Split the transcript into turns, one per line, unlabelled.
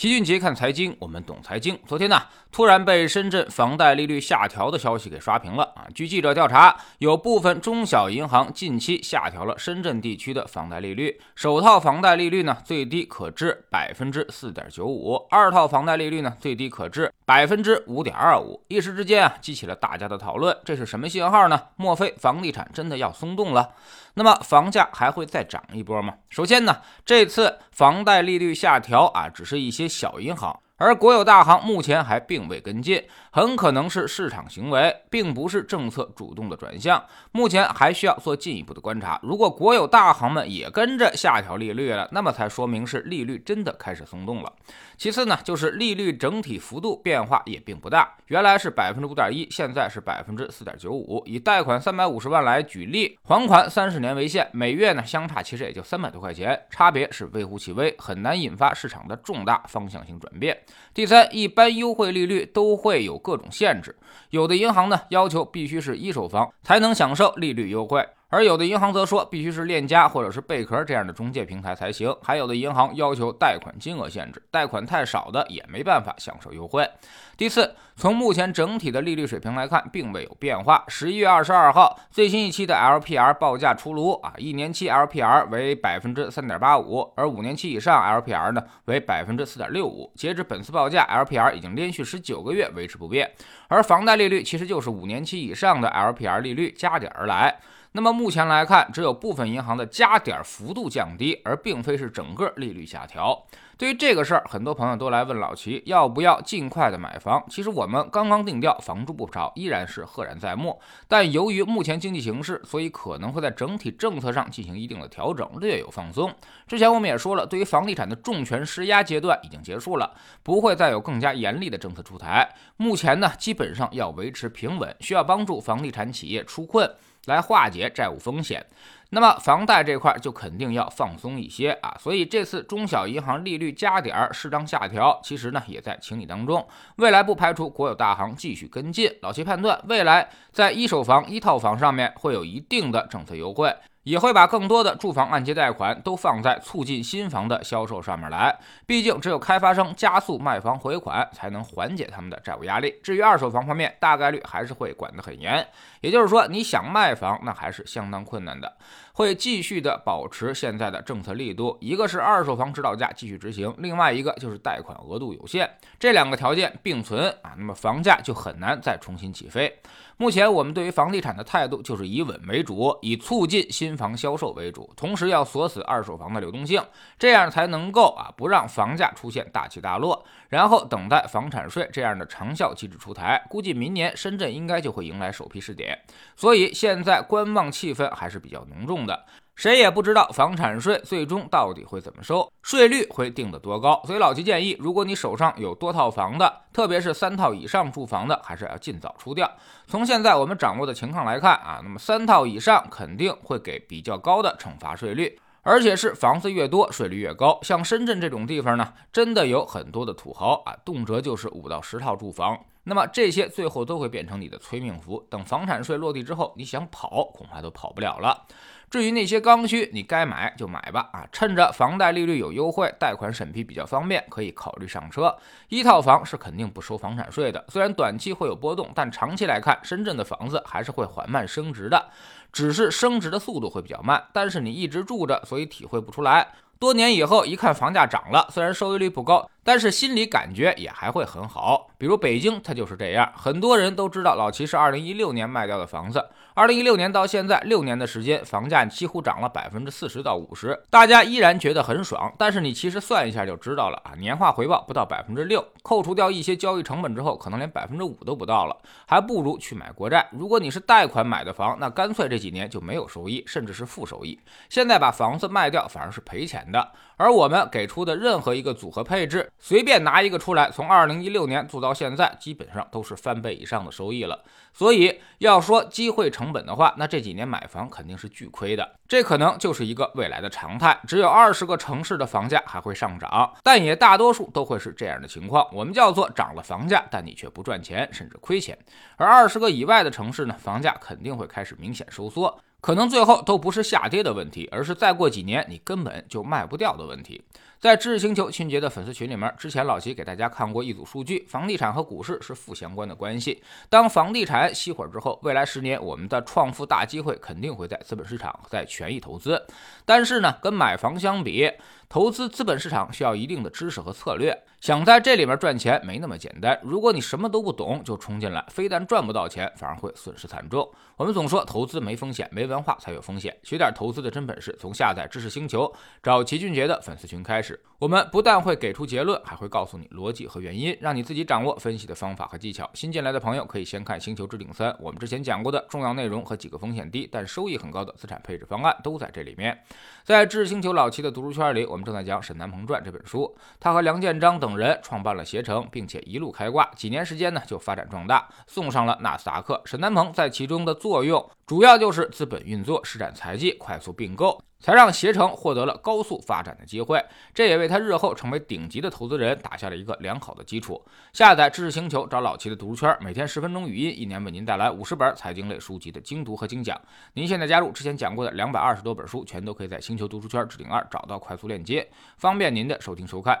齐俊杰看财经，我们懂财经。昨天呢，突然被深圳房贷利率下调的消息给刷屏了啊！据记者调查，有部分中小银行近期下调了深圳地区的房贷利率，首套房贷利率呢最低可至百分之四点九五，二套房贷利率呢最低可至百分之五点二五。一时之间啊，激起了大家的讨论，这是什么信号呢？莫非房地产真的要松动了？那么房价还会再涨一波吗？首先呢，这次房贷利率下调啊，只是一些小银行。而国有大行目前还并未跟进，很可能是市场行为，并不是政策主动的转向。目前还需要做进一步的观察。如果国有大行们也跟着下调利率了，那么才说明是利率真的开始松动了。其次呢，就是利率整体幅度变化也并不大，原来是百分之五点一，现在是百分之四点九五。以贷款三百五十万来举例，还款三十年为限，每月呢相差其实也就三百多块钱，差别是微乎其微，很难引发市场的重大方向性转变。第三，一般优惠利率都会有各种限制，有的银行呢要求必须是一手房才能享受利率优惠。而有的银行则说，必须是链家或者是贝壳这样的中介平台才行。还有的银行要求贷款金额限制，贷款太少的也没办法享受优惠。第四，从目前整体的利率水平来看，并未有变化。十一月二十二号，最新一期的 LPR 报价出炉啊，一年期 LPR 为百分之三点八五，而五年期以上 LPR 呢为百分之四点六五。截至本次报价，LPR 已经连续十九个月维持不变。而房贷利率其实就是五年期以上的 LPR 利率加点而来。那么目前来看，只有部分银行的加点幅度降低，而并非是整个利率下调。对于这个事儿，很多朋友都来问老齐要不要尽快的买房。其实我们刚刚定调，房住不炒依然是赫然在目。但由于目前经济形势，所以可能会在整体政策上进行一定的调整，略有放松。之前我们也说了，对于房地产的重拳施压阶段已经结束了，不会再有更加严厉的政策出台。目前呢，基本上要维持平稳，需要帮助房地产企业出困。来化解债务风险，那么房贷这块就肯定要放松一些啊，所以这次中小银行利率加点儿适当下调，其实呢也在情理当中。未来不排除国有大行继续跟进。老齐判断，未来在一手房、一套房上面会有一定的政策优惠。也会把更多的住房按揭贷款都放在促进新房的销售上面来，毕竟只有开发商加速卖房回款，才能缓解他们的债务压力。至于二手房方面，大概率还是会管得很严，也就是说，你想卖房，那还是相当困难的。会继续的保持现在的政策力度，一个是二手房指导价继续执行，另外一个就是贷款额度有限，这两个条件并存啊，那么房价就很难再重新起飞。目前我们对于房地产的态度就是以稳为主，以促进新新房销售为主，同时要锁死二手房的流动性，这样才能够啊不让房价出现大起大落。然后等待房产税这样的长效机制出台，估计明年深圳应该就会迎来首批试点，所以现在观望气氛还是比较浓重的。谁也不知道房产税最终到底会怎么收，税率会定得多高。所以老齐建议，如果你手上有多套房的，特别是三套以上住房的，还是要尽早出掉。从现在我们掌握的情况来看啊，那么三套以上肯定会给比较高的惩罚税率，而且是房子越多税率越高。像深圳这种地方呢，真的有很多的土豪啊，动辄就是五到十套住房。那么这些最后都会变成你的催命符。等房产税落地之后，你想跑恐怕都跑不了了。至于那些刚需，你该买就买吧啊！趁着房贷利率有优惠，贷款审批比较方便，可以考虑上车。一套房是肯定不收房产税的，虽然短期会有波动，但长期来看，深圳的房子还是会缓慢升值的，只是升值的速度会比较慢。但是你一直住着，所以体会不出来。多年以后一看房价涨了，虽然收益率不高。但是心理感觉也还会很好，比如北京，它就是这样。很多人都知道老齐是二零一六年卖掉的房子，二零一六年到现在六年的时间，房价几乎涨了百分之四十到五十，大家依然觉得很爽。但是你其实算一下就知道了啊，年化回报不到百分之六，扣除掉一些交易成本之后，可能连百分之五都不到了，还不如去买国债。如果你是贷款买的房，那干脆这几年就没有收益，甚至是负收益。现在把房子卖掉反而是赔钱的，而我们给出的任何一个组合配置。随便拿一个出来，从二零一六年做到现在，基本上都是翻倍以上的收益了。所以要说机会成本的话，那这几年买房肯定是巨亏的。这可能就是一个未来的常态。只有二十个城市的房价还会上涨，但也大多数都会是这样的情况。我们叫做涨了房价，但你却不赚钱，甚至亏钱。而二十个以外的城市呢，房价肯定会开始明显收缩。可能最后都不是下跌的问题，而是再过几年你根本就卖不掉的问题。在知识星球迅捷的粉丝群里面，之前老齐给大家看过一组数据，房地产和股市是负相关的关系。当房地产熄火之后，未来十年我们的创富大机会肯定会在资本市场，在权益投资。但是呢，跟买房相比，投资资本市场需要一定的知识和策略。想在这里面赚钱没那么简单。如果你什么都不懂就冲进来，非但赚不到钱，反而会损失惨重。我们总说投资没风险，没文化才有风险。学点投资的真本事，从下载知识星球找齐俊杰的粉丝群开始。我们不但会给出结论，还会告诉你逻辑和原因，让你自己掌握分析的方法和技巧。新进来的朋友可以先看《星球置顶三》，我们之前讲过的重要内容和几个风险低但收益很高的资产配置方案都在这里面。在知识星球老七的读书圈里，我们正在讲《沈南鹏传》这本书，他和梁建章等人创办了携程，并且一路开挂，几年时间呢就发展壮大，送上了纳斯达克。沈南鹏在其中的作用，主要就是资本运作、施展财技、快速并购。才让携程获得了高速发展的机会，这也为他日后成为顶级的投资人打下了一个良好的基础。下载知识星球，找老齐的读书圈，每天十分钟语音，一年为您带来五十本财经类书籍的精读和精讲。您现在加入之前讲过的两百二十多本书，全都可以在星球读书圈置顶二找到快速链接，方便您的收听收看。